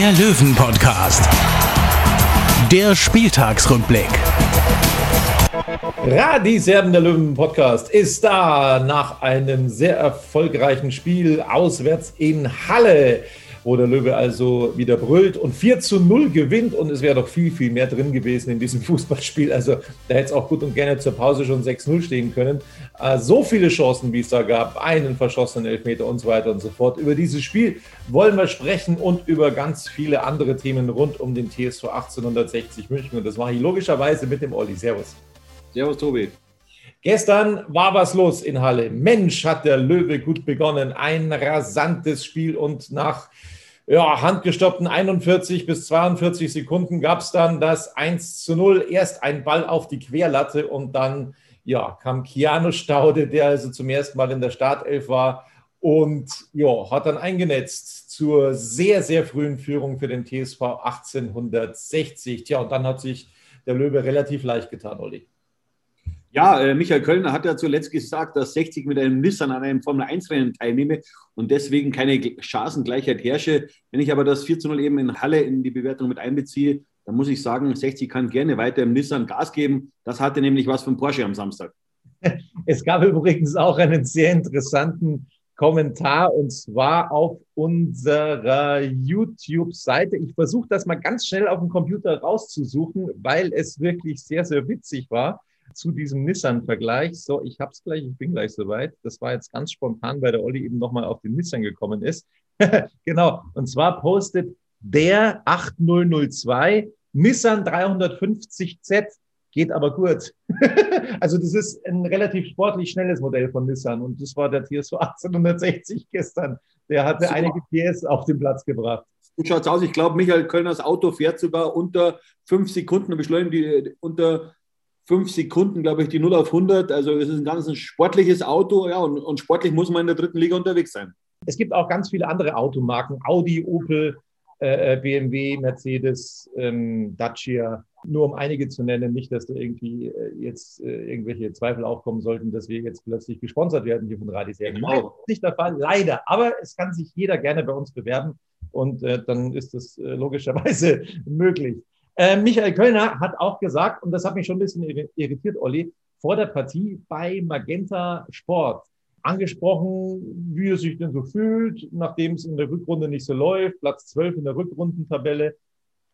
der Löwen-Podcast. Der Spieltagsrückblick. Radis Erben der Löwen Podcast ist da nach einem sehr erfolgreichen Spiel auswärts in Halle, wo der Löwe also wieder brüllt und 4 zu 0 gewinnt und es wäre doch viel, viel mehr drin gewesen in diesem Fußballspiel. Also da hätte es auch gut und gerne zur Pause schon 6-0 stehen können. Äh, so viele Chancen, wie es da gab, einen verschossenen Elfmeter und so weiter und so fort. Über dieses Spiel wollen wir sprechen und über ganz viele andere Themen rund um den TSV 1860 München. Und das mache ich logischerweise mit dem Olli. Servus. Servus, Tobi. Gestern war was los in Halle. Mensch, hat der Löwe gut begonnen. Ein rasantes Spiel und nach ja, handgestoppten 41 bis 42 Sekunden gab es dann das 1 zu 0. Erst ein Ball auf die Querlatte und dann ja, kam Keanu Staude, der also zum ersten Mal in der Startelf war und ja, hat dann eingenetzt zur sehr, sehr frühen Führung für den TSV 1860. Tja, und dann hat sich der Löwe relativ leicht getan, Olli. Ja, äh, Michael Kölner hat ja zuletzt gesagt, dass 60 mit einem Nissan an einem Formel-1-Rennen teilnehme und deswegen keine Chancengleichheit herrsche. Wenn ich aber das 4 zu 0 eben in Halle in die Bewertung mit einbeziehe, dann muss ich sagen, 60 kann gerne weiter im Nissan Gas geben. Das hatte nämlich was von Porsche am Samstag. Es gab übrigens auch einen sehr interessanten Kommentar und zwar auf unserer YouTube-Seite. Ich versuche das mal ganz schnell auf dem Computer rauszusuchen, weil es wirklich sehr, sehr witzig war zu diesem Nissan-Vergleich. So, ich habe es gleich, ich bin gleich soweit. Das war jetzt ganz spontan, weil der Olli eben nochmal auf den Nissan gekommen ist. genau, und zwar postet der 8002 Nissan 350Z geht aber gut. also das ist ein relativ sportlich schnelles Modell von Nissan und das war der TSV 1860 gestern. Der hatte Super. einige PS auf den Platz gebracht. Gut schaut's aus. Ich glaube, Michael Kölners Auto fährt sogar unter fünf Sekunden, beschleunigt die unter fünf Sekunden, glaube ich, die 0 auf 100. Also es ist ein ganz sportliches Auto, ja, und, und sportlich muss man in der dritten Liga unterwegs sein. Es gibt auch ganz viele andere Automarken, Audi, Opel, äh, BMW, Mercedes, ähm, Dacia, nur um einige zu nennen, nicht, dass da irgendwie äh, jetzt äh, irgendwelche Zweifel aufkommen sollten, dass wir jetzt plötzlich gesponsert werden hier von Radiserien. Genau. Nein, nicht der Fall, leider. Aber es kann sich jeder gerne bei uns bewerben und äh, dann ist das äh, logischerweise möglich. Äh, Michael Kölner hat auch gesagt, und das hat mich schon ein bisschen irritiert, Olli, vor der Partie bei Magenta Sport angesprochen, wie er sich denn so fühlt, nachdem es in der Rückrunde nicht so läuft, Platz 12 in der Rückrundentabelle.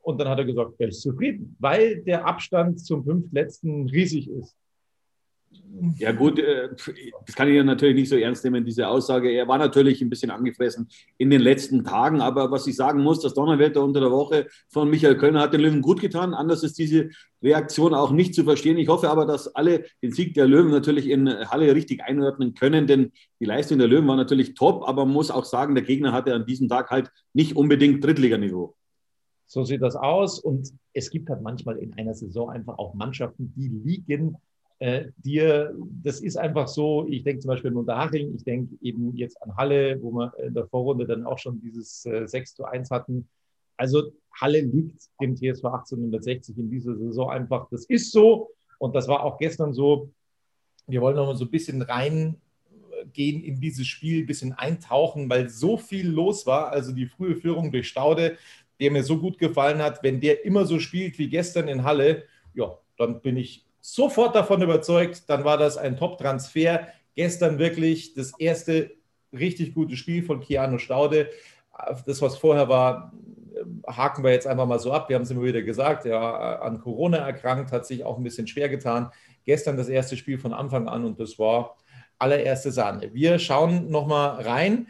Und dann hat er gesagt, er ist zufrieden, weil der Abstand zum fünftletzten riesig ist. Ja gut, äh, das kann ich ja natürlich nicht so ernst nehmen, diese Aussage. Er war natürlich ein bisschen angefressen in den letzten Tagen, aber was ich sagen muss, das Donnerwetter unter der Woche von Michael Kölner hat den Löwen gut getan. Anders ist diese Reaktion auch nicht zu verstehen. Ich hoffe aber, dass alle den Sieg der Löwen natürlich in Halle richtig einordnen können, denn die Leistung der Löwen war natürlich top, aber man muss auch sagen, der Gegner hatte an diesem Tag halt nicht unbedingt Drittliganiveau. So sieht das aus und es gibt halt manchmal in einer Saison einfach auch Mannschaften, die liegen äh, dir, das ist einfach so, ich denke zum Beispiel an Unterhaching, ich denke eben jetzt an Halle, wo wir in der Vorrunde dann auch schon dieses äh, 6 zu 1 hatten. Also Halle liegt dem TSV 1860 in dieser Saison einfach, das ist so und das war auch gestern so. Wir wollen noch mal so ein bisschen reingehen in dieses Spiel, ein bisschen eintauchen, weil so viel los war. Also die frühe Führung durch Staude, der mir so gut gefallen hat, wenn der immer so spielt wie gestern in Halle, ja, dann bin ich sofort davon überzeugt, dann war das ein Top-Transfer. Gestern wirklich das erste richtig gute Spiel von Keanu Staude. Das, was vorher war, haken wir jetzt einfach mal so ab. Wir haben es immer wieder gesagt, ja, an Corona erkrankt, hat sich auch ein bisschen schwer getan. Gestern das erste Spiel von Anfang an und das war allererste Sahne. Wir schauen nochmal rein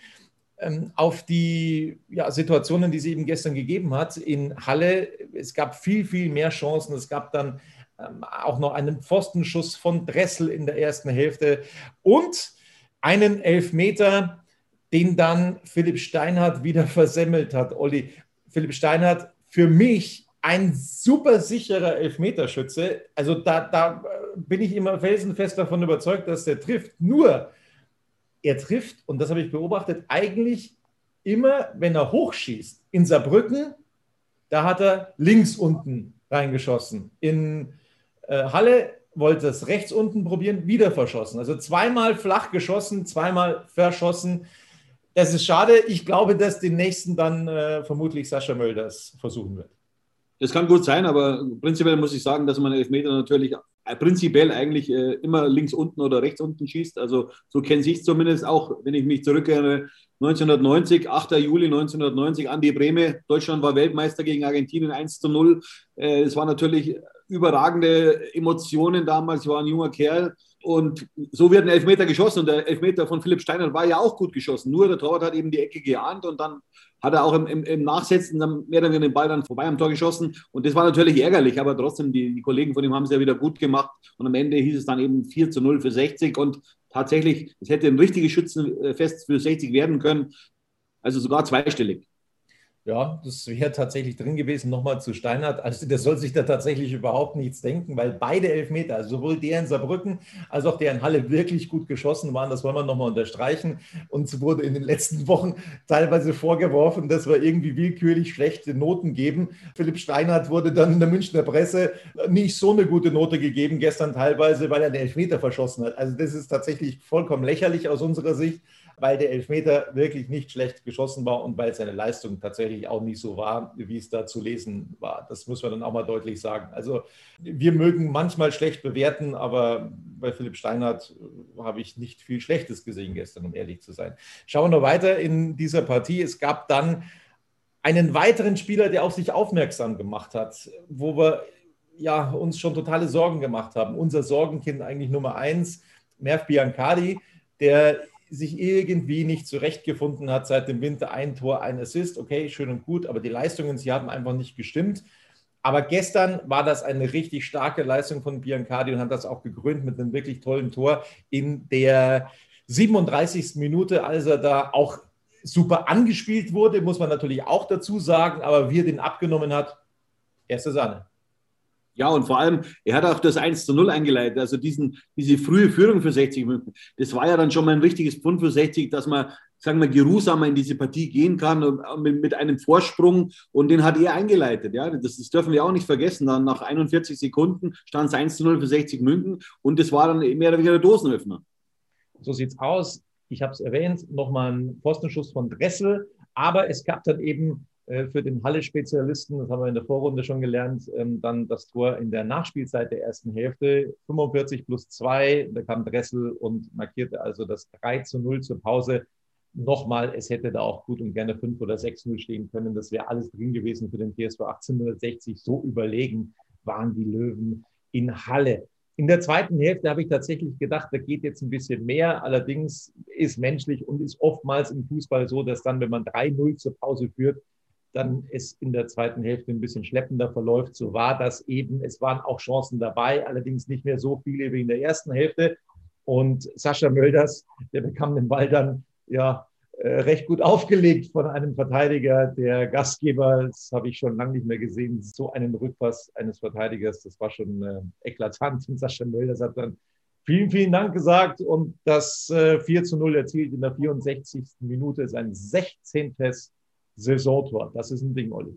ähm, auf die ja, Situationen, die es eben gestern gegeben hat in Halle. Es gab viel, viel mehr Chancen. Es gab dann auch noch einen Pfostenschuss von Dressel in der ersten Hälfte und einen Elfmeter, den dann Philipp Steinhardt wieder versemmelt hat. Olli, Philipp Steinhardt für mich ein super sicherer Elfmeterschütze. Also da, da bin ich immer felsenfest davon überzeugt, dass der trifft. Nur, er trifft, und das habe ich beobachtet, eigentlich immer, wenn er hochschießt. In Saarbrücken, da hat er links unten reingeschossen. In äh, Halle wollte es rechts unten probieren, wieder verschossen. Also zweimal flach geschossen, zweimal verschossen. Das ist schade. Ich glaube, dass den nächsten dann äh, vermutlich Sascha Mölders versuchen wird. Das kann gut sein, aber prinzipiell muss ich sagen, dass man Elfmeter natürlich äh, prinzipiell eigentlich äh, immer links unten oder rechts unten schießt. Also so kenne ich es zumindest auch, wenn ich mich zurückerinnere. 1990, 8. Juli 1990, Andi Breme. Deutschland war Weltmeister gegen Argentinien 1 zu 0. Äh, es war natürlich überragende Emotionen damals. Ich war ein junger Kerl. Und so wird ein Elfmeter geschossen. Und der Elfmeter von Philipp Steiner war ja auch gut geschossen. Nur der Torwart hat eben die Ecke geahnt und dann hat er auch im, im, im Nachsetzen dann mehr oder weniger den Ball dann vorbei am Tor geschossen. Und das war natürlich ärgerlich, aber trotzdem, die, die Kollegen von ihm haben es ja wieder gut gemacht. Und am Ende hieß es dann eben 4 zu 0 für 60. Und tatsächlich, es hätte ein richtiges Schützenfest für 60 werden können. Also sogar zweistellig. Ja, das wäre tatsächlich drin gewesen, nochmal zu Steinhardt. Also der soll sich da tatsächlich überhaupt nichts denken, weil beide Elfmeter, also sowohl der in Saarbrücken als auch der in Halle wirklich gut geschossen waren. Das wollen wir nochmal unterstreichen. Uns wurde in den letzten Wochen teilweise vorgeworfen, dass wir irgendwie willkürlich schlechte Noten geben. Philipp Steinhardt wurde dann in der Münchner Presse nicht so eine gute Note gegeben, gestern teilweise, weil er den Elfmeter verschossen hat. Also das ist tatsächlich vollkommen lächerlich aus unserer Sicht weil der Elfmeter wirklich nicht schlecht geschossen war und weil seine Leistung tatsächlich auch nicht so war, wie es da zu lesen war. Das muss man dann auch mal deutlich sagen. Also wir mögen manchmal schlecht bewerten, aber bei Philipp Steinhardt habe ich nicht viel Schlechtes gesehen gestern, um ehrlich zu sein. Schauen wir noch weiter in dieser Partie. Es gab dann einen weiteren Spieler, der auf sich aufmerksam gemacht hat, wo wir ja, uns schon totale Sorgen gemacht haben. Unser Sorgenkind eigentlich Nummer eins, Merv Biancardi, der sich irgendwie nicht zurechtgefunden hat seit dem Winter. Ein Tor, ein Assist, okay, schön und gut, aber die Leistungen, sie haben einfach nicht gestimmt. Aber gestern war das eine richtig starke Leistung von Biancardi und hat das auch gekrönt mit einem wirklich tollen Tor in der 37. Minute, als er da auch super angespielt wurde, muss man natürlich auch dazu sagen, aber wie er den abgenommen hat, erste Sahne. Ja, und vor allem, er hat auch das 1 zu 0 eingeleitet, also diesen, diese frühe Führung für 60 Minuten. Das war ja dann schon mal ein richtiges Pfund für 60, dass man, sagen wir, geruhsamer in diese Partie gehen kann mit, mit einem Vorsprung und den hat er eingeleitet. Ja, das, das, dürfen wir auch nicht vergessen. Dann nach 41 Sekunden stand es 1 zu 0 für 60 München und das war dann mehr oder weniger der Dosenöffner. So sieht's aus. Ich habe es erwähnt, nochmal ein Postenschuss von Dressel, aber es gab dann eben äh, für den Halle-Spezialisten, das haben wir in der Vorrunde schon gelernt, ähm, dann das Tor in der Nachspielzeit der ersten Hälfte, 45 plus 2, da kam Dressel und markierte also das 3 zu 0 zur Pause. Nochmal, es hätte da auch gut und gerne 5 oder 6-0 stehen können. Das wäre alles drin gewesen für den TSV 1860. So überlegen waren die Löwen in Halle. In der zweiten Hälfte habe ich tatsächlich gedacht, da geht jetzt ein bisschen mehr. Allerdings ist menschlich und ist oftmals im Fußball so, dass dann, wenn man 3-0 zur Pause führt, dann es in der zweiten Hälfte ein bisschen schleppender verläuft. So war das eben. Es waren auch Chancen dabei, allerdings nicht mehr so viele wie in der ersten Hälfte. Und Sascha Mölders, der bekam den Ball dann ja äh, recht gut aufgelegt von einem Verteidiger. Der Gastgeber, das habe ich schon lange nicht mehr gesehen, so einen Rückpass eines Verteidigers, das war schon äh, eklatant. Und Sascha Mölders hat dann vielen, vielen Dank gesagt und das äh, 4 zu 0 erzielt in der 64. Minute, sein 16. Saisontor. Das ist ein Ding, Olli.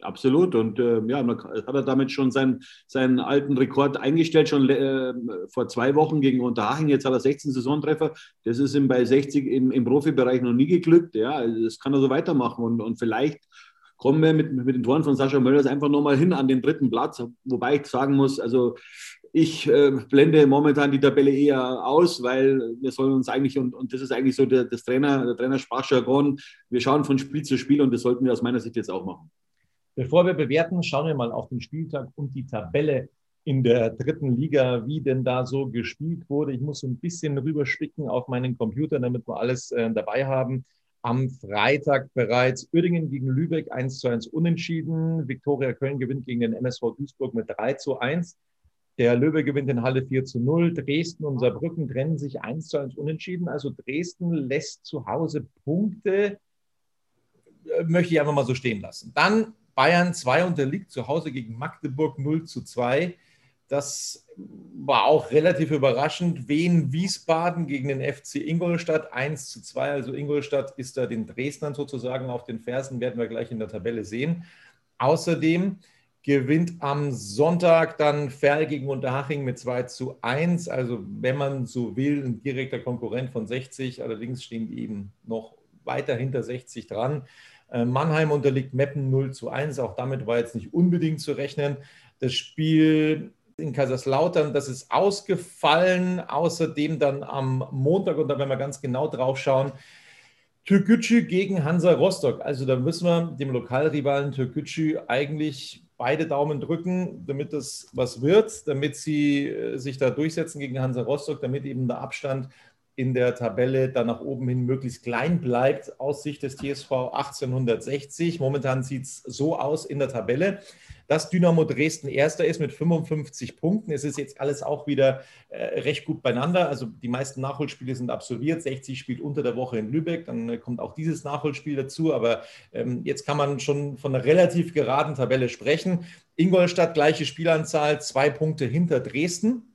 Absolut. Und äh, ja, man hat er damit schon seinen, seinen alten Rekord eingestellt, schon äh, vor zwei Wochen gegen Unterhaching. Jetzt hat er 16 Saisontreffer. Das ist ihm bei 60 im, im Profibereich noch nie geglückt. Ja, also das kann er so weitermachen. Und, und vielleicht kommen wir mit, mit den Toren von Sascha Möllers einfach nochmal hin an den dritten Platz. Wobei ich sagen muss, also ich äh, blende momentan die Tabelle eher aus, weil wir sollen uns eigentlich, und, und das ist eigentlich so der, das Trainer, der Trainersprachjargon, wir schauen von Spiel zu Spiel und das sollten wir aus meiner Sicht jetzt auch machen. Bevor wir bewerten, schauen wir mal auf den Spieltag und die Tabelle in der dritten Liga, wie denn da so gespielt wurde. Ich muss so ein bisschen rüberspicken auf meinen Computer, damit wir alles äh, dabei haben. Am Freitag bereits Uerdingen gegen Lübeck 1 zu 1 unentschieden. Viktoria Köln gewinnt gegen den MSV Duisburg mit 3 zu 1. Der Löwe gewinnt in Halle 4 zu 0. Dresden und Saarbrücken trennen sich 1 zu 1 unentschieden. Also Dresden lässt zu Hause Punkte. äh, möchte ich einfach mal so stehen lassen. Dann Bayern 2 unterliegt zu Hause gegen Magdeburg 0 zu 2. Das war auch relativ überraschend. Wien Wiesbaden gegen den FC Ingolstadt 1 zu 2. Also Ingolstadt ist da den Dresdnern sozusagen auf den Fersen, werden wir gleich in der Tabelle sehen. Außerdem gewinnt am Sonntag dann Ferl gegen Unterhaching mit 2 zu 1. Also wenn man so will, ein direkter Konkurrent von 60. Allerdings stehen die eben noch weiter hinter 60 dran. Äh, Mannheim unterliegt Meppen 0 zu 1. Auch damit war jetzt nicht unbedingt zu rechnen. Das Spiel in Kaiserslautern, das ist ausgefallen. Außerdem dann am Montag, und da werden wir ganz genau drauf schauen, Türkgücü gegen Hansa Rostock. Also da müssen wir dem Lokalrivalen Türkgücü eigentlich beide Daumen drücken, damit das was wird, damit sie äh, sich da durchsetzen gegen Hansa Rostock, damit eben der Abstand in der Tabelle dann nach oben hin möglichst klein bleibt aus Sicht des TSV 1860. Momentan sieht es so aus in der Tabelle dass Dynamo Dresden erster ist mit 55 Punkten. Es ist jetzt alles auch wieder äh, recht gut beieinander. Also die meisten Nachholspiele sind absolviert. 60 spielt unter der Woche in Lübeck. Dann äh, kommt auch dieses Nachholspiel dazu. Aber ähm, jetzt kann man schon von einer relativ geraden Tabelle sprechen. Ingolstadt gleiche Spielanzahl, zwei Punkte hinter Dresden.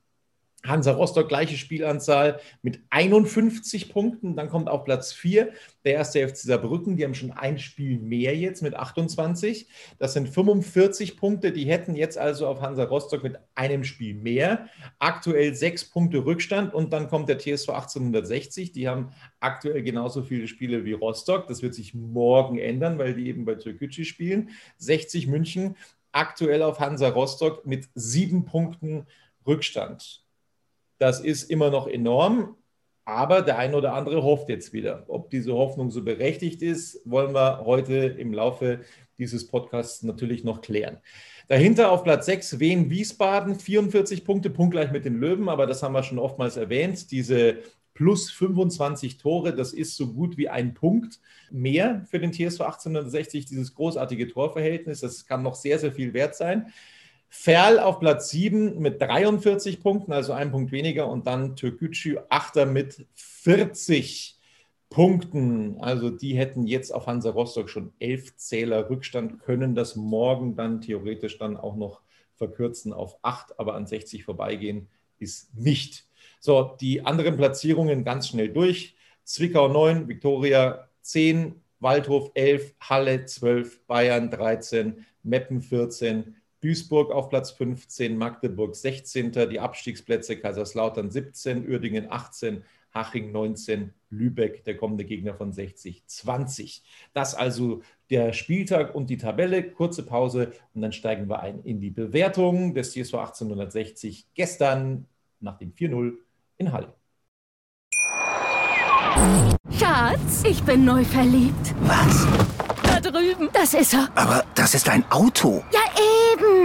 Hansa Rostock gleiche Spielanzahl mit 51 Punkten. Dann kommt auf Platz 4 der erste FC Saarbrücken. Die haben schon ein Spiel mehr jetzt mit 28. Das sind 45 Punkte. Die hätten jetzt also auf Hansa Rostock mit einem Spiel mehr. Aktuell sechs Punkte Rückstand. Und dann kommt der TSV 1860. Die haben aktuell genauso viele Spiele wie Rostock. Das wird sich morgen ändern, weil die eben bei Türkgücü spielen. 60 München aktuell auf Hansa Rostock mit sieben Punkten Rückstand. Das ist immer noch enorm, aber der eine oder andere hofft jetzt wieder. Ob diese Hoffnung so berechtigt ist, wollen wir heute im Laufe dieses Podcasts natürlich noch klären. Dahinter auf Platz 6 Wien Wiesbaden, 44 Punkte, punktgleich mit den Löwen, aber das haben wir schon oftmals erwähnt. Diese plus 25 Tore, das ist so gut wie ein Punkt mehr für den TSV 1860, dieses großartige Torverhältnis. Das kann noch sehr, sehr viel wert sein. Ferl auf Platz 7 mit 43 Punkten, also ein Punkt weniger. Und dann Türkgücü Achter mit 40 Punkten. Also die hätten jetzt auf Hansa Rostock schon elf Zähler Rückstand, können das morgen dann theoretisch dann auch noch verkürzen auf 8, aber an 60 vorbeigehen ist nicht. So, die anderen Platzierungen ganz schnell durch. Zwickau 9, Viktoria 10, Waldhof 11, Halle 12, Bayern 13, Meppen 14, Duisburg auf Platz 15, Magdeburg 16. Die Abstiegsplätze Kaiserslautern 17, Uerdingen 18, Haching 19, Lübeck, der kommende Gegner von 60, 20. Das also der Spieltag und die Tabelle. Kurze Pause und dann steigen wir ein in die Bewertung des TSV 1860 gestern nach dem 4-0 in Halle. Schatz, ich bin neu verliebt. Was? Da drüben. Das ist er. Aber das ist ein Auto. Ja,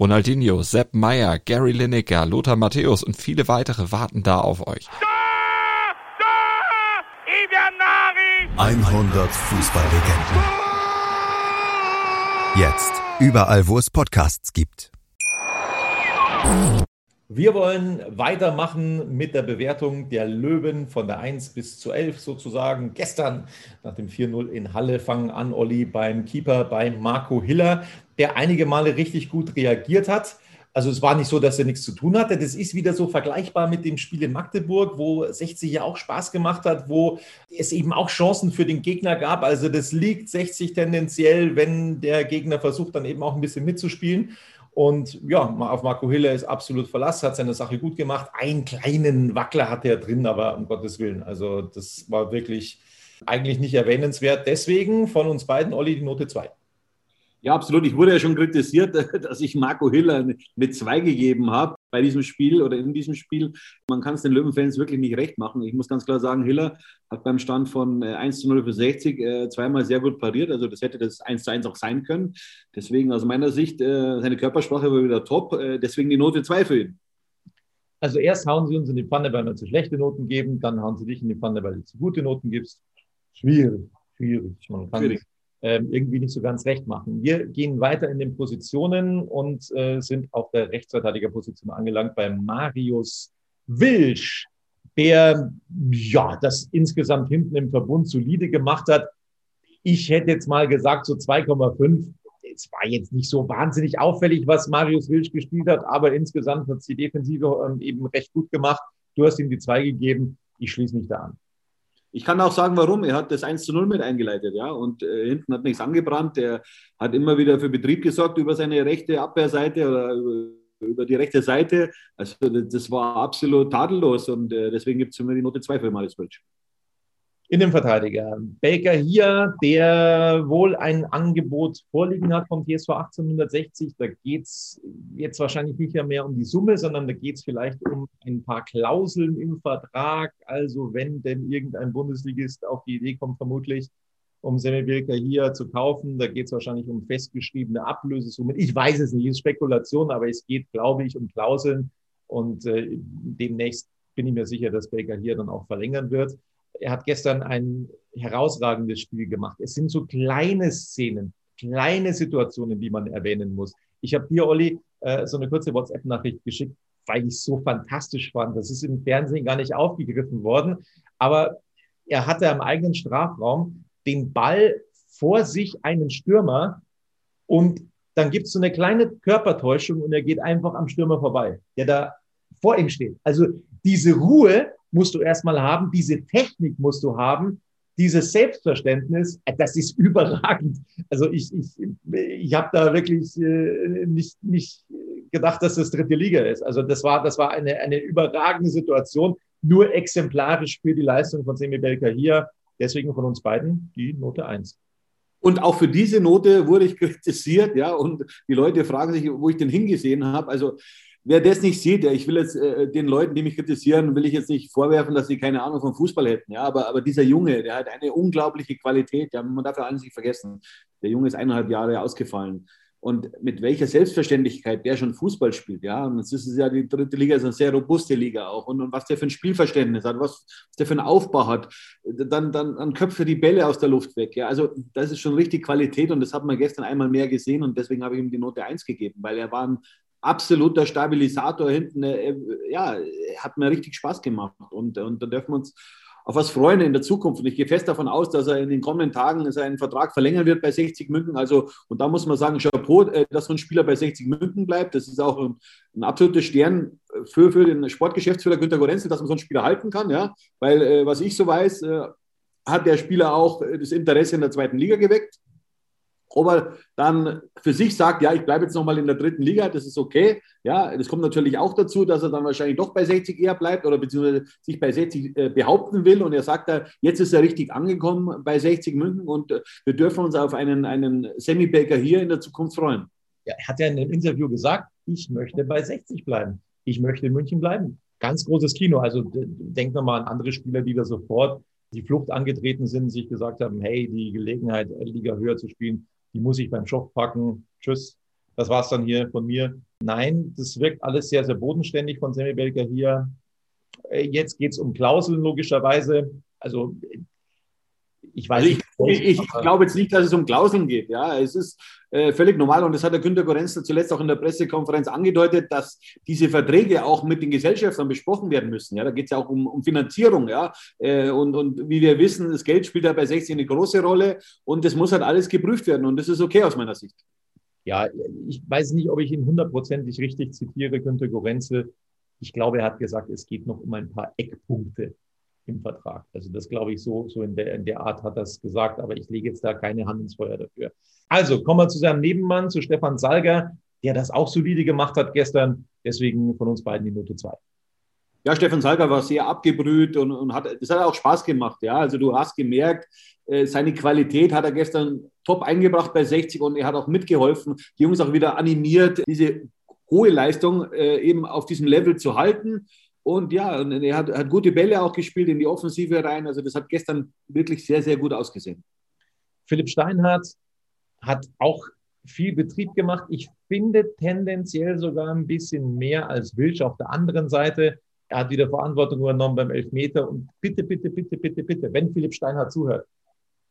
Ronaldinho, Sepp Meyer, Gary Lineker, Lothar Matthäus und viele weitere warten da auf euch. 100 Fußballlegenden. Jetzt überall, wo es Podcasts gibt. Wir wollen weitermachen mit der Bewertung der Löwen von der 1 bis zu 11 sozusagen. Gestern nach dem 4-0 in Halle fangen an, Olli, beim Keeper, bei Marco Hiller, der einige Male richtig gut reagiert hat. Also es war nicht so, dass er nichts zu tun hatte. Das ist wieder so vergleichbar mit dem Spiel in Magdeburg, wo 60 ja auch Spaß gemacht hat, wo es eben auch Chancen für den Gegner gab. Also das liegt 60 tendenziell, wenn der Gegner versucht, dann eben auch ein bisschen mitzuspielen. Und ja, auf Marco Hiller ist absolut Verlass, hat seine Sache gut gemacht. Einen kleinen Wackler hatte er drin, aber um Gottes Willen, also das war wirklich eigentlich nicht erwähnenswert. Deswegen von uns beiden, Olli, die Note 2. Ja, absolut. Ich wurde ja schon kritisiert, dass ich Marco Hiller eine 2 gegeben habe bei diesem Spiel oder in diesem Spiel. Man kann es den Löwenfans wirklich nicht recht machen. Ich muss ganz klar sagen, Hiller hat beim Stand von 1 äh, zu 0 für 60 äh, zweimal sehr gut pariert. Also das hätte das 1 zu 1 auch sein können. Deswegen aus meiner Sicht, äh, seine Körpersprache war wieder top. Deswegen die Note 2 für ihn. Also erst hauen sie uns in die Pfanne, weil wir zu schlechte Noten geben, dann hauen sie dich in die Pfanne, weil du zu gute Noten gibst. Schwierig, schwierig. Man kann schwierig irgendwie nicht so ganz recht machen. Wir gehen weiter in den Positionen und äh, sind auf der Rechtsverteidigerposition angelangt bei Marius Wilsch, der ja das insgesamt hinten im Verbund solide gemacht hat. Ich hätte jetzt mal gesagt, so 2,5. Es war jetzt nicht so wahnsinnig auffällig, was Marius Wilsch gespielt hat, aber insgesamt hat es die Defensive ähm, eben recht gut gemacht. Du hast ihm die zwei gegeben. Ich schließe mich da an. Ich kann auch sagen, warum. Er hat das 1 zu 0 mit eingeleitet, ja. Und äh, hinten hat nichts angebrannt. Er hat immer wieder für Betrieb gesorgt über seine rechte Abwehrseite oder über, über die rechte Seite. Also das war absolut tadellos und äh, deswegen gibt es immer die Note 2 für Marius Welch. Innenverteidiger. Baker hier, der wohl ein Angebot vorliegen hat vom TSV 1860. Da geht es jetzt wahrscheinlich nicht mehr um die Summe, sondern da geht es vielleicht um ein paar Klauseln im Vertrag. Also wenn denn irgendein Bundesligist auf die Idee kommt, vermutlich, um Baker hier zu kaufen, da geht es wahrscheinlich um festgeschriebene Ablösesummen. Ich weiß es nicht, es ist Spekulation, aber es geht, glaube ich, um Klauseln. Und äh, demnächst bin ich mir sicher, dass Baker hier dann auch verlängern wird er hat gestern ein herausragendes Spiel gemacht. Es sind so kleine Szenen, kleine Situationen, die man erwähnen muss. Ich habe dir, Olli, äh, so eine kurze WhatsApp-Nachricht geschickt, weil ich es so fantastisch fand. Das ist im Fernsehen gar nicht aufgegriffen worden. Aber er hatte am eigenen Strafraum den Ball vor sich einen Stürmer und dann gibt es so eine kleine Körpertäuschung und er geht einfach am Stürmer vorbei, der da vor ihm steht. Also diese Ruhe, musst du erstmal haben, diese Technik musst du haben, dieses Selbstverständnis, äh, das ist überragend. Also ich, ich, ich habe da wirklich äh, nicht, nicht gedacht, dass das dritte Liga ist. Also das war, das war eine, eine überragende Situation, nur exemplarisch für die Leistung von Semi Belka hier. Deswegen von uns beiden die Note eins. Und auch für diese Note wurde ich kritisiert, ja, und die Leute fragen sich, wo ich den hingesehen habe. Also wer das nicht sieht, ich will jetzt äh, den Leuten, die mich kritisieren, will ich jetzt nicht vorwerfen, dass sie keine Ahnung vom Fußball hätten. Ja, aber, aber dieser Junge, der hat eine unglaubliche Qualität. Ja, man darf ja eines nicht vergessen. Der Junge ist eineinhalb Jahre ausgefallen. Und mit welcher Selbstverständlichkeit der schon Fußball spielt, ja. Und das ist ja, die dritte Liga ist eine sehr robuste Liga auch. Und, und was der für ein Spielverständnis hat, was, was der für einen Aufbau hat, dann, dann, dann köpft die Bälle aus der Luft weg. Ja. Also das ist schon richtig Qualität und das hat man gestern einmal mehr gesehen und deswegen habe ich ihm die Note 1 gegeben, weil er war ein absoluter Stabilisator hinten. Äh, ja, hat mir richtig Spaß gemacht. Und, und da dürfen wir uns auf was freuen in der Zukunft. Und ich gehe fest davon aus, dass er in den kommenden Tagen seinen Vertrag verlängern wird bei 60 München. Also, und da muss man sagen, Chapeau, äh, dass so ein Spieler bei 60 München bleibt. Das ist auch ein, ein absoluter Stern für, für den Sportgeschäftsführer Günter Gorenzel, dass man so einen Spieler halten kann. Ja? Weil, äh, was ich so weiß, hat der Spieler auch das Interesse in der zweiten Liga geweckt. Ob er dann für sich sagt, ja, ich bleibe jetzt nochmal in der dritten Liga, das ist okay. Ja, das kommt natürlich auch dazu, dass er dann wahrscheinlich doch bei 60 eher bleibt oder beziehungsweise sich bei 60 äh, behaupten will. Und er sagt, da, jetzt ist er richtig angekommen bei 60 München und äh, wir dürfen uns auf einen, einen Semi-Baker hier in der Zukunft freuen. Ja, er hat ja in einem Interview gesagt, ich möchte bei 60 bleiben. Ich möchte in München bleiben. Ganz großes Kino. Also denkt nochmal an andere Spieler, die da sofort die Flucht angetreten sind, sich gesagt haben, hey, die Gelegenheit, Liga höher zu spielen, die muss ich beim Schock packen. Tschüss. Das war's dann hier von mir. Nein, das wirkt alles sehr, sehr bodenständig von Sammy Belker hier. Äh, jetzt geht's um Klauseln logischerweise. Also ich weiß also ich, ich, ich glaube jetzt nicht, dass es um Klauseln geht. Ja, es ist äh, völlig normal und das hat der Günter Gorenzler zuletzt auch in der Pressekonferenz angedeutet, dass diese Verträge auch mit den Gesellschaftern besprochen werden müssen. Ja, da geht es ja auch um, um Finanzierung. Ja, äh, und, und wie wir wissen, das Geld spielt ja bei 16 eine große Rolle und das muss halt alles geprüft werden und das ist okay aus meiner Sicht. Ja, ich weiß nicht, ob ich ihn hundertprozentig richtig zitiere, Günter Gorenzel. Ich glaube, er hat gesagt, es geht noch um ein paar Eckpunkte im Vertrag. Also das glaube ich so, so in der, in der Art hat es gesagt, aber ich lege jetzt da keine Hand ins Feuer dafür. Also kommen wir zu seinem Nebenmann, zu Stefan Salger, der das auch solide gemacht hat gestern. Deswegen von uns beiden die Note zwei. Ja, Stefan Salger war sehr abgebrüht und, und hat, das hat auch Spaß gemacht. Ja, also du hast gemerkt, äh, seine Qualität hat er gestern top eingebracht bei 60 und er hat auch mitgeholfen, die Jungs auch wieder animiert, diese hohe Leistung äh, eben auf diesem Level zu halten. Und ja, und er hat, hat, gute Bälle auch gespielt in die Offensive rein. Also das hat gestern wirklich sehr, sehr gut ausgesehen. Philipp Steinhardt hat auch viel Betrieb gemacht. Ich finde tendenziell sogar ein bisschen mehr als Wilsch auf der anderen Seite. Er hat wieder Verantwortung übernommen beim Elfmeter. Und bitte, bitte, bitte, bitte, bitte, wenn Philipp Steinhardt zuhört,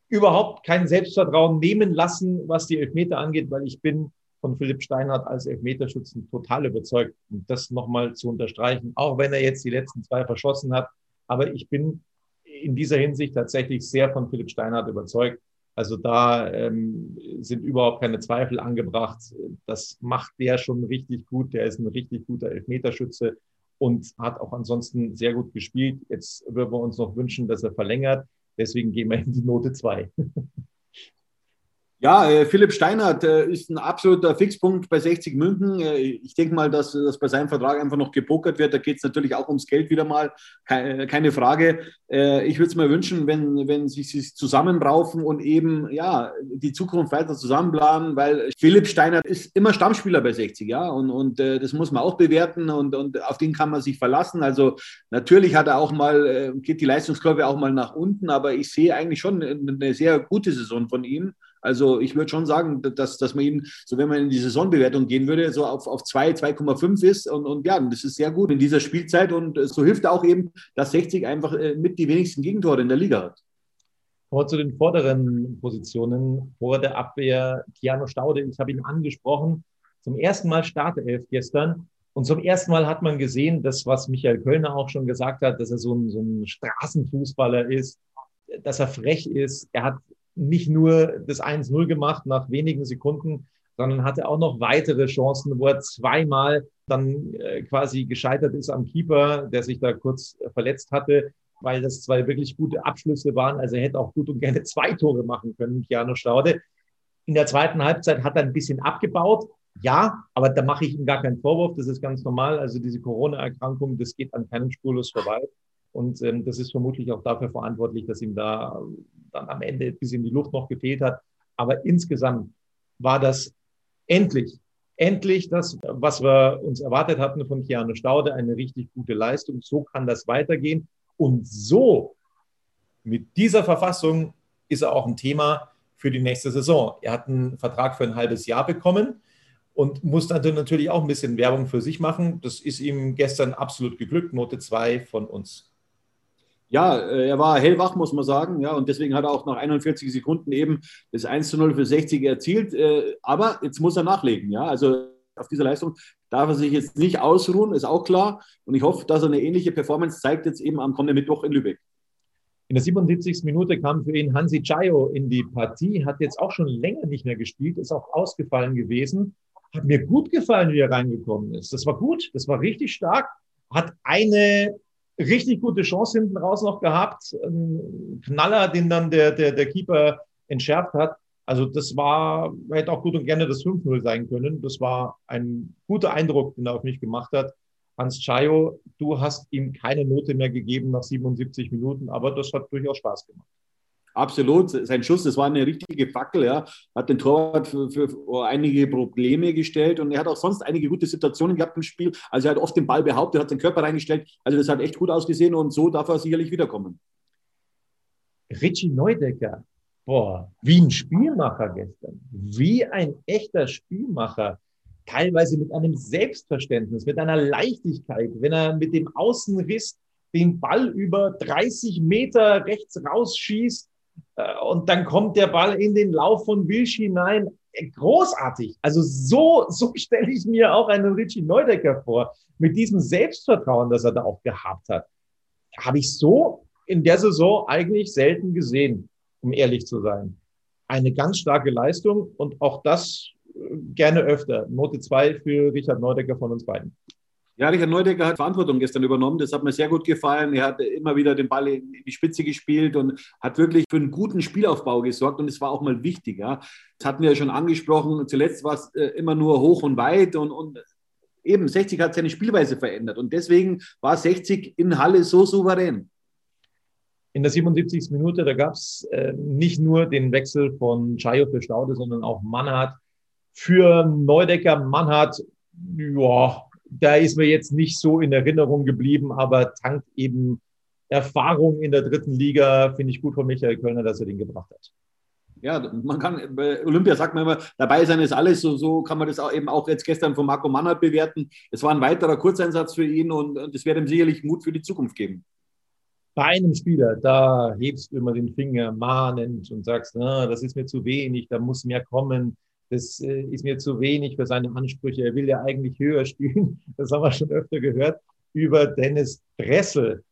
überhaupt kein Selbstvertrauen nehmen lassen, was die Elfmeter angeht, weil ich bin von Philipp Steinhardt als Elfmeterschützen total überzeugt. Und das nochmal zu unterstreichen, auch wenn er jetzt die letzten zwei verschossen hat. Aber ich bin in dieser Hinsicht tatsächlich sehr von Philipp Steinhardt überzeugt. Also da ähm, sind überhaupt keine Zweifel angebracht. Das macht der schon richtig gut. Der ist ein richtig guter Elfmeterschütze und hat auch ansonsten sehr gut gespielt. Jetzt würden wir uns noch wünschen, dass er verlängert. Deswegen gehen wir in die Note 2. Ja, äh, Philipp Steinert äh, ist ein absoluter Fixpunkt bei 60 München. Äh, ich denke mal, dass, dass bei seinem Vertrag einfach noch gepokert wird. Da geht es natürlich auch ums Geld wieder mal, keine, keine Frage. Ich würde es mir wünschen, wenn, wenn sie sich zusammenraufen und eben ja, die Zukunft weiter zusammenplanen, weil Philipp Steinert ist immer Stammspieler bei 60, ja, und, und das muss man auch bewerten und, und auf den kann man sich verlassen. Also natürlich hat er auch mal, geht die Leistungskurve auch mal nach unten, aber ich sehe eigentlich schon eine sehr gute Saison von ihm. Also ich würde schon sagen, dass, dass man ihn, so wenn man in die Saisonbewertung gehen würde, so auf, auf 2, 2,5 ist. Und, und ja, das ist sehr gut in dieser Spielzeit. Und so hilft auch eben, dass 60 einfach äh, mit die wenigsten Gegentore in der Liga hat. Wir zu den vorderen Positionen. Vor der Abwehr Keanu Staude, ich habe ihn angesprochen. Zum ersten Mal Startelf gestern. Und zum ersten Mal hat man gesehen, das, was Michael Kölner auch schon gesagt hat, dass er so ein, so ein Straßenfußballer ist, dass er frech ist. Er hat nicht nur das 1-0 gemacht nach wenigen Sekunden, sondern hatte auch noch weitere Chancen, wo er zweimal dann äh, quasi gescheitert ist am Keeper, der sich da kurz verletzt hatte, weil das zwei wirklich gute Abschlüsse waren. Also er hätte auch gut und gerne zwei Tore machen können, Keanu Staude. In der zweiten Halbzeit hat er ein bisschen abgebaut. Ja, aber da mache ich ihm gar keinen Vorwurf. Das ist ganz normal. Also diese Corona-Erkrankung, das geht an keinem spurlos vorbei. Und ähm, das ist vermutlich auch dafür verantwortlich, dass ihm da dann am Ende ein bisschen die Luft noch gefehlt hat. Aber insgesamt war das endlich, endlich das, was wir uns erwartet hatten von Keanu Staude, eine richtig gute Leistung. So kann das weitergehen. Und so, mit dieser Verfassung, ist er auch ein Thema für die nächste Saison. Er hat einen Vertrag für ein halbes Jahr bekommen und muss dann natürlich auch ein bisschen Werbung für sich machen. Das ist ihm gestern absolut geglückt. Note 2 von uns. Ja, äh, er war hellwach, muss man sagen. Ja, und deswegen hat er auch nach 41 Sekunden eben das 1 zu 0 für 60 erzielt. Äh, aber jetzt muss er nachlegen. Ja, also auf dieser Leistung darf er sich jetzt nicht ausruhen, ist auch klar. Und ich hoffe, dass er eine ähnliche Performance zeigt jetzt eben am kommenden Mittwoch in Lübeck. In der 77. Minute kam für ihn Hansi Chayo in die Partie, hat jetzt auch schon länger nicht mehr gespielt, ist auch ausgefallen gewesen. Hat mir gut gefallen, wie er reingekommen ist. Das war gut, das war richtig stark. Hat eine richtig gute Chance hinten raus noch gehabt. Ein Knaller, den dann der, der, der Keeper entschärft hat. Also das war, hätte auch gut und gerne das 5-0 sein können. Das war ein guter Eindruck, den er auf mich gemacht hat. Hans Chayo, du hast ihm keine Note mehr gegeben nach 77 Minuten, aber das hat durchaus Spaß gemacht. Absolut, sein Schuss, das war eine richtige Fackel, ja. Hat den Torwart für, für, einige Probleme gestellt und er hat auch sonst einige gute Situationen gehabt im Spiel. Also er hat oft den Ball behauptet, hat den Körper reingestellt. Also das hat echt gut ausgesehen und so darf er sicherlich wiederkommen. Richie Neudecker, boah, wie ein Spielmacher gestern. Wie ein echter Spielmacher. Teilweise mit einem Selbstverständnis, mit einer Leichtigkeit, wenn er mit dem Außenriss den Ball über 30 Meter rechts rausschießt und dann kommt der Ball in den Lauf von Wilsch hinein. Äh, großartig. Also so, so stelle ich mir auch einen Richie Neudecker vor. Mit diesem Selbstvertrauen, das er da auch gehabt hat. Habe ich so in der Saison eigentlich selten gesehen, um ehrlich zu sein. Eine ganz starke Leistung und auch das äh, gerne öfter. Note 2 für Richard Neudecker von uns beiden. Ja, Richard Neudecker hat Verantwortung gestern übernommen. Das hat mir sehr gut gefallen. Er hat immer wieder den Ball in die Spitze gespielt und hat wirklich für einen guten Spielaufbau gesorgt. Und es war auch mal wichtig. Ja. Das hatten wir ja schon angesprochen. Zuletzt war es äh, immer nur hoch und weit. Und, und eben 60 hat seine Spielweise verändert und deswegen war 60 in Halle so souverän. In der 77. Minute, da gab es äh, nicht nur den Wechsel von Chayo für Staude, sondern auch Mannhardt für Neudecker. Mannhardt, ja, da ist mir jetzt nicht so in Erinnerung geblieben, aber tankt eben Erfahrung in der dritten Liga. Finde ich gut von Michael Kölner, dass er den gebracht hat. Ja, man kann, bei Olympia sagt man immer, dabei sein ist alles, so, so kann man das auch eben auch jetzt gestern von Marco Mannert bewerten. Es war ein weiterer Kurzeinsatz für ihn und es wird ihm sicherlich Mut für die Zukunft geben. Bei einem Spieler, da hebst du immer den Finger mahnend und sagst, na, das ist mir zu wenig, da muss mehr kommen, das äh, ist mir zu wenig für seine Ansprüche, er will ja eigentlich höher spielen, das haben wir schon öfter gehört, über Dennis Dressel.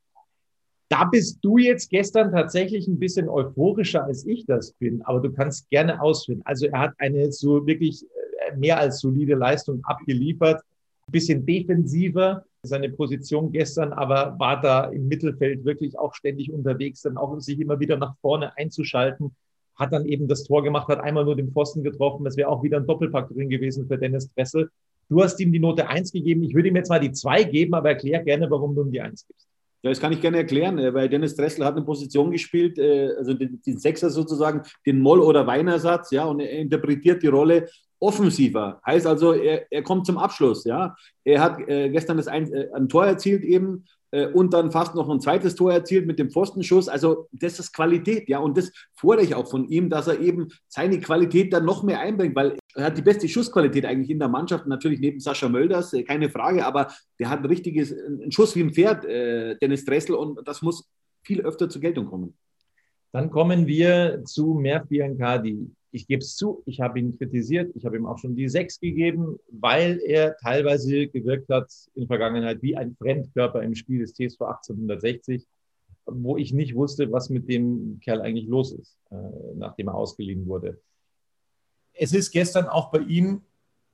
Da bist du jetzt gestern tatsächlich ein bisschen euphorischer, als ich das bin, aber du kannst gerne ausführen. Also er hat eine so wirklich äh, mehr als solide Leistung abgeliefert, ein bisschen defensiver seine Position gestern, aber war da im Mittelfeld wirklich auch ständig unterwegs, dann auch sich immer wieder nach vorne einzuschalten, hat dann eben das Tor gemacht, hat einmal nur den Pfosten getroffen. Das wäre auch wieder ein Doppelpack drin gewesen für Dennis Dressel. Du hast ihm die Note eins gegeben. Ich würde ihm jetzt mal die zwei geben, aber erklär gerne, warum du ihm die eins gibst. Ja, das kann ich gerne erklären, äh, weil Dennis Dressel hat eine Position gespielt, äh, also den, den Sechser sozusagen, den Moll- oder Weinersatz, ja, und er interpretiert die Rolle offensiver. Heißt also, er, er kommt zum Abschluss, ja. Er hat äh, gestern das ein, äh, ein Tor erzielt eben äh, und dann fast noch ein zweites Tor erzielt mit dem Pfostenschuss. Also das ist Qualität, ja. Und das fordere ich auch von ihm, dass er eben seine Qualität dann noch mehr einbringt, weil er hat die beste Schussqualität eigentlich in der Mannschaft, natürlich neben Sascha Mölders, äh, keine Frage, aber der hat ein richtiges, einen Schuss wie ein Pferd, äh, Dennis Dressel, und das muss viel öfter zur Geltung kommen. Dann kommen wir zu Merv Biancardi ich gebe es zu, ich habe ihn kritisiert, ich habe ihm auch schon die sechs gegeben, weil er teilweise gewirkt hat in der Vergangenheit wie ein Fremdkörper im Spiel des TSV 1860, wo ich nicht wusste, was mit dem Kerl eigentlich los ist, äh, nachdem er ausgeliehen wurde. Es ist gestern auch bei ihm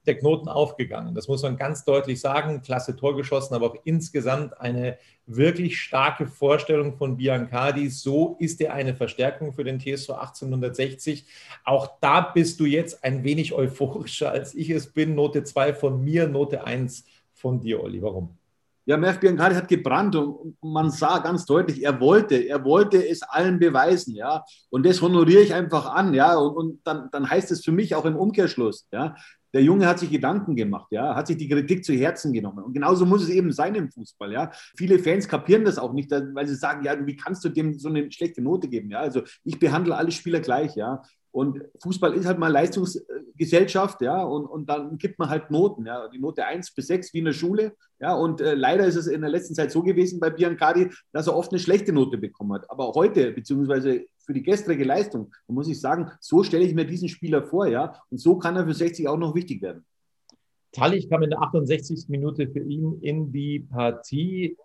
der Knoten aufgegangen. Das muss man ganz deutlich sagen. Klasse Tor geschossen, aber auch insgesamt eine wirklich starke Vorstellung von Biancardi. So ist er eine Verstärkung für den TSV 1860. Auch da bist du jetzt ein wenig euphorischer, als ich es bin. Note 2 von mir, Note 1 von dir, Olli. Warum? Ja, Merv Biancardi hat gebrannt und man sah ganz deutlich, er wollte, er wollte es allen beweisen, ja. Und das honoriere ich einfach an, ja. Und, und dann, dann heißt es für mich auch im Umkehrschluss, ja. Der Junge hat sich Gedanken gemacht, ja, hat sich die Kritik zu Herzen genommen. Und genauso muss es eben sein im Fußball, ja. Viele Fans kapieren das auch nicht, weil sie sagen, ja, wie kannst du dem so eine schlechte Note geben, ja. Also ich behandle alle Spieler gleich, ja. Und Fußball ist halt mal Leistungsgesellschaft, ja, und, und dann gibt man halt Noten, ja, die Note 1 bis 6 wie in der Schule, ja, und äh, leider ist es in der letzten Zeit so gewesen bei Biancardi, dass er oft eine schlechte Note bekommen hat. Aber heute, beziehungsweise für die gestrige Leistung, da muss ich sagen, so stelle ich mir diesen Spieler vor, ja, und so kann er für 60 auch noch wichtig werden. Tallich kam in der 68. Minute für ihn in die Partie.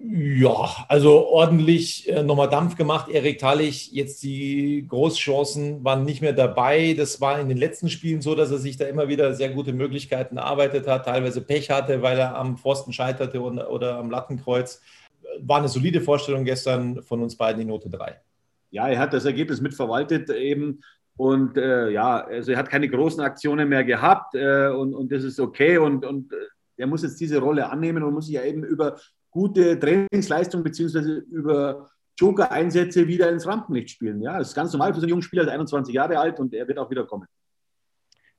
Ja, also ordentlich äh, nochmal Dampf gemacht. Erik Tallich, jetzt die Großchancen waren nicht mehr dabei. Das war in den letzten Spielen so, dass er sich da immer wieder sehr gute Möglichkeiten erarbeitet hat, teilweise Pech hatte, weil er am Pfosten scheiterte oder, oder am Lattenkreuz. War eine solide Vorstellung gestern von uns beiden, die Note 3. Ja, er hat das Ergebnis mitverwaltet eben. Und äh, ja, also er hat keine großen Aktionen mehr gehabt äh, und, und das ist okay. Und, und äh, er muss jetzt diese Rolle annehmen und muss sich ja eben über gute Trainingsleistung beziehungsweise über Joker-Einsätze wieder ins Rampenlicht spielen. Ja, das ist ganz normal für so einen jungen Spieler, der 21 Jahre alt und er wird auch wieder kommen.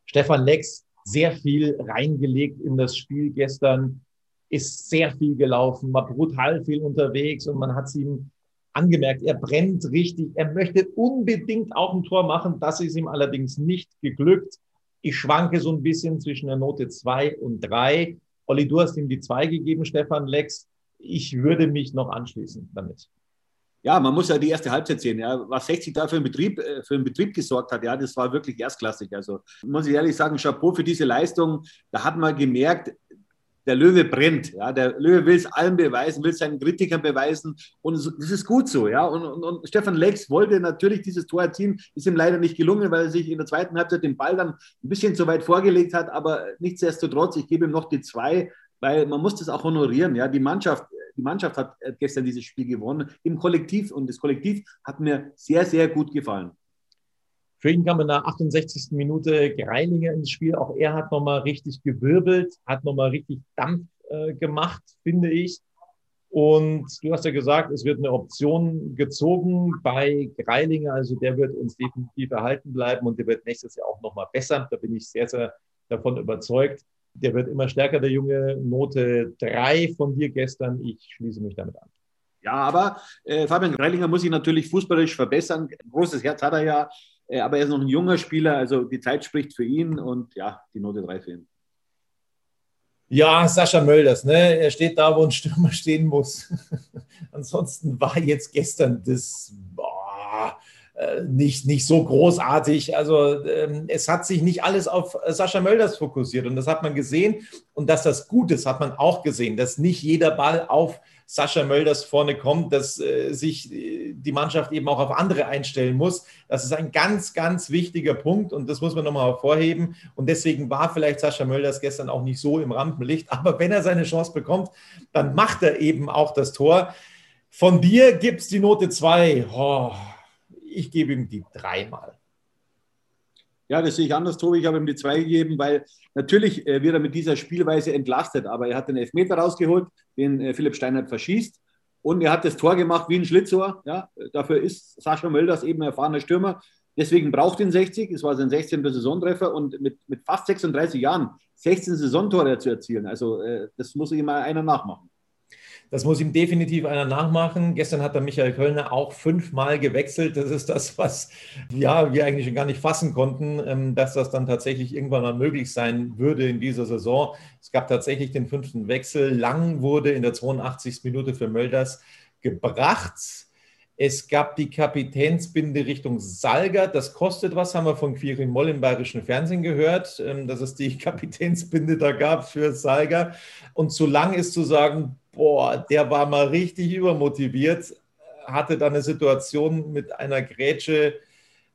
Stefan Lex, sehr viel reingelegt in das Spiel gestern, ist sehr viel gelaufen, war brutal viel unterwegs und man hat es ihm angemerkt, er brennt richtig, er möchte unbedingt auch ein Tor machen, das ist ihm allerdings nicht geglückt. Ich schwanke so ein bisschen zwischen der Note 2 und 3. Olli, du hast ihm die 2 gegeben, Stefan Lex ich würde mich noch anschließen damit. Ja, man muss ja die erste Halbzeit sehen. Ja. Was 60 da für einen, Betrieb, äh, für einen Betrieb gesorgt hat, ja, das war wirklich erstklassig. Also muss ich ehrlich sagen, Chapeau für diese Leistung. Da hat man gemerkt, der Löwe brennt. Ja, der Löwe will es allen beweisen, will seinen Kritikern beweisen. Und das ist gut so. Ja. Und, und, und, Stefan Lex wollte natürlich dieses Tor erzielen, ist ihm leider nicht gelungen, weil er sich in der zweiten Halbzeit den Ball dann ein bisschen zu weit vorgelegt hat. Aber nichtsdestotrotz, ich gebe ihm noch die zwei, weil man muss das auch honorieren. Ja, die Mannschaft, die Mannschaft hat gestern dieses Spiel gewonnen im Kollektiv und das Kollektiv hat mir sehr, sehr gut gefallen. Für ihn kam in der 68. Minute Greilinger ins Spiel. Auch er hat nochmal richtig gewirbelt, hat nochmal richtig Dampf äh, gemacht, finde ich. Und du hast ja gesagt, es wird eine Option gezogen bei Greilinger. Also der wird uns definitiv erhalten bleiben und der wird nächstes Jahr auch nochmal besser. Da bin ich sehr, sehr davon überzeugt. Der wird immer stärker, der Junge. Note drei von dir gestern. Ich schließe mich damit an. Ja, aber äh, Fabian Greilinger muss sich natürlich fußballisch verbessern. Ein großes Herz hat er ja, aber er ist noch ein junger Spieler. Also die Zeit spricht für ihn und ja, die Note drei für ihn. Ja, Sascha Mölders, ne? Er steht da, wo ein Stürmer stehen muss. Ansonsten war jetzt gestern das boah, äh, nicht, nicht so großartig. Also ähm, es hat sich nicht alles auf Sascha Mölders fokussiert und das hat man gesehen. Und dass das gut ist, hat man auch gesehen, dass nicht jeder Ball auf Sascha Mölders vorne kommt, dass äh, sich äh, die Mannschaft eben auch auf andere einstellen muss. Das ist ein ganz, ganz wichtiger Punkt und das muss man nochmal hervorheben. Und deswegen war vielleicht Sascha Mölders gestern auch nicht so im Rampenlicht. Aber wenn er seine Chance bekommt, dann macht er eben auch das Tor. Von dir gibt es die Note 2. Oh, ich gebe ihm die dreimal. Ja, das sehe ich anders, Tobi. Ich habe ihm die zwei gegeben, weil natürlich äh, wird er mit dieser Spielweise entlastet, aber er hat den Elfmeter rausgeholt, den äh, Philipp Steinert verschießt. Und er hat das Tor gemacht wie ein Schlitzohr. Ja, dafür ist Sascha Mölders eben ein erfahrener Stürmer. Deswegen braucht ihn 60. Es war sein 16. Saisontreffer und mit, mit fast 36 Jahren 16 Saisontore zu erzielen. Also, äh, das muss ihm einer nachmachen. Das muss ihm definitiv einer nachmachen. Gestern hat der Michael Kölner auch fünfmal gewechselt. Das ist das, was ja, wir eigentlich schon gar nicht fassen konnten, ähm, dass das dann tatsächlich irgendwann mal möglich sein würde in dieser Saison. Es gab tatsächlich den fünften Wechsel. Lang wurde in der 82. Minute für Mölders gebracht. Es gab die Kapitänsbinde Richtung Salga. Das kostet was, haben wir von Quirin Moll im bayerischen Fernsehen gehört, ähm, dass es die Kapitänsbinde da gab für Salga. Und zu lang ist zu sagen, boah, der war mal richtig übermotiviert, hatte dann eine Situation mit einer Grätsche,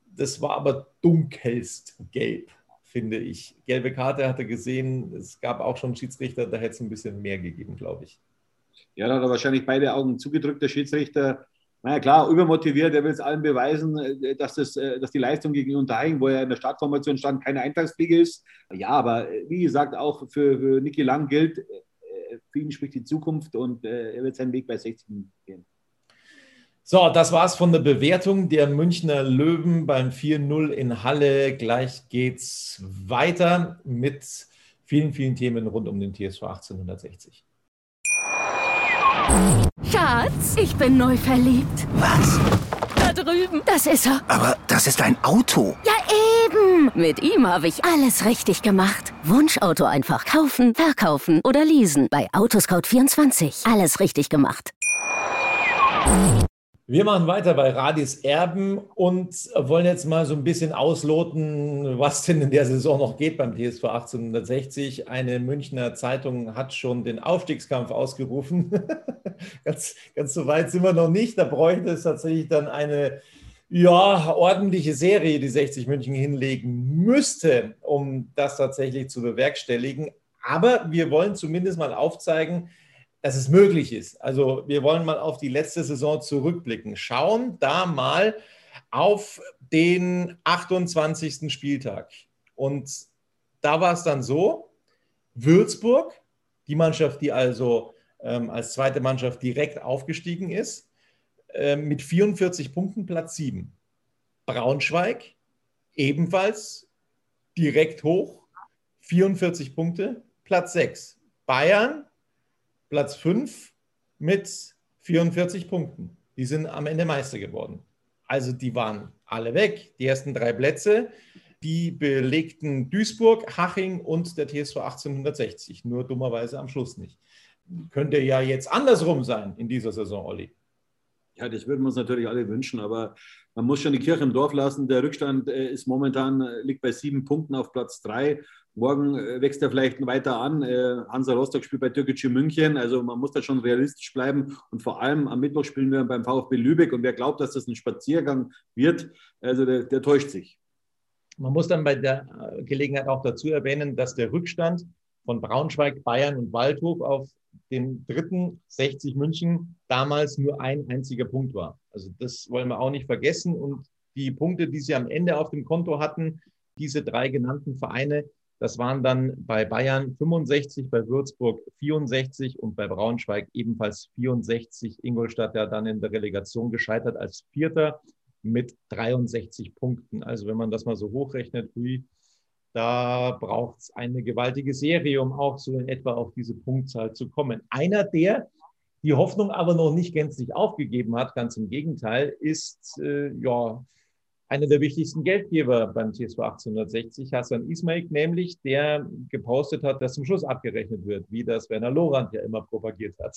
das war aber dunkelst gelb, finde ich. Gelbe Karte hatte gesehen, es gab auch schon Schiedsrichter, da hätte es ein bisschen mehr gegeben, glaube ich. Ja, da hat er wahrscheinlich beide Augen zugedrückt, der Schiedsrichter. Naja, klar, übermotiviert, er will es allen beweisen, äh, dass, das, äh, dass die Leistung gegen Unterhaching, wo er in der Startformation stand, keine Eintagsfliege ist. Ja, aber äh, wie gesagt, auch für, für Niki Lang gilt, für ihn spricht die Zukunft und er wird seinen Weg bei 60 gehen. So, das war's von der Bewertung der Münchner Löwen beim 4-0 in Halle. Gleich geht's weiter mit vielen, vielen Themen rund um den TSV 1860. Schatz, ich bin neu verliebt. Was? Da drüben. Das ist er. Aber das ist ein Auto. Ja, Mit ihm habe ich alles richtig gemacht. Wunschauto einfach kaufen, verkaufen oder leasen. Bei Autoscout24. Alles richtig gemacht. Wir machen weiter bei Radis Erben und wollen jetzt mal so ein bisschen ausloten, was denn in der Saison noch geht beim TSV 1860. Eine Münchner Zeitung hat schon den Aufstiegskampf ausgerufen. ganz, ganz so weit sind wir noch nicht. Da bräuchte es tatsächlich dann eine ja, ordentliche Serie, die 60 München hinlegen müsste, um das tatsächlich zu bewerkstelligen. Aber wir wollen zumindest mal aufzeigen, dass es möglich ist. Also wir wollen mal auf die letzte Saison zurückblicken. Schauen da mal auf den 28. Spieltag. Und da war es dann so, Würzburg, die Mannschaft, die also ähm, als zweite Mannschaft direkt aufgestiegen ist, äh, mit 44 Punkten Platz 7. Braunschweig ebenfalls direkt hoch, 44 Punkte, Platz 6. Bayern Platz 5 mit 44 Punkten. Die sind am Ende Meister geworden. Also die waren alle weg. Die ersten drei Plätze, die belegten Duisburg, Haching und der TSV 1860. Nur dummerweise am Schluss nicht. Könnte ja jetzt andersrum sein in dieser Saison, Olli. Ja, das würden wir uns natürlich alle wünschen, aber man muss schon die Kirche im Dorf lassen. Der Rückstand äh, ist momentan, äh, liegt bei sieben Punkten auf Platz drei. Morgen äh, wächst er vielleicht weiter an. Hansa Rostock spielt bei Türkgücü München. Also man muss da schon realistisch bleiben. Und vor allem am Mittwoch spielen wir beim VfB Lübeck. Und wer glaubt, dass das ein Spaziergang wird, also der, der täuscht sich. Man muss dann bei der Gelegenheit auch dazu erwähnen, dass der Rückstand von Braunschweig, Bayern und Waldhof auf den dritten 60 München damals nur ein einziger Punkt war. Also das wollen wir auch nicht vergessen. Und die Punkte, die sie am Ende auf dem Konto hatten, diese drei genannten Vereine, das waren dann bei Bayern 65, bei Würzburg 64 und bei Braunschweig ebenfalls 64. Ingolstadt ja dann in der Relegation gescheitert als Vierter mit 63 Punkten. Also wenn man das mal so hochrechnet, hui, da braucht es eine gewaltige Serie, um auch so in etwa auf diese Punktzahl zu kommen. Einer, der die Hoffnung aber noch nicht gänzlich aufgegeben hat, ganz im Gegenteil, ist äh, ja einer der wichtigsten Geldgeber beim TSV 1860, Hassan Ismail, nämlich der gepostet hat, dass zum Schluss abgerechnet wird, wie das Werner Lorand ja immer propagiert hat.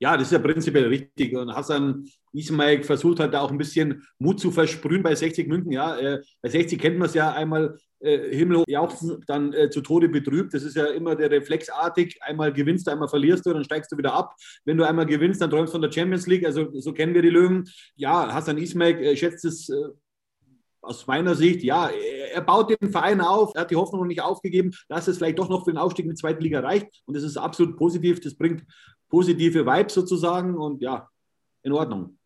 Ja, das ist ja prinzipiell richtig. Und Hassan Ismail versucht halt auch ein bisschen Mut zu versprühen bei 60 München. Ja, äh, bei 60 kennt man es ja einmal äh, Himmel jauchzen, dann äh, zu Tode betrübt. Das ist ja immer der reflexartig. Einmal gewinnst du, einmal verlierst du, dann steigst du wieder ab. Wenn du einmal gewinnst, dann träumst du von der Champions League. Also so kennen wir die Löwen. Ja, Hassan Ismail äh, schätzt es äh, aus meiner Sicht, ja, er baut den Verein auf, er hat die Hoffnung noch nicht aufgegeben, dass es vielleicht doch noch für den Aufstieg in die zweite Liga reicht. Und das ist absolut positiv. Das bringt positive Vibes sozusagen und ja, in Ordnung.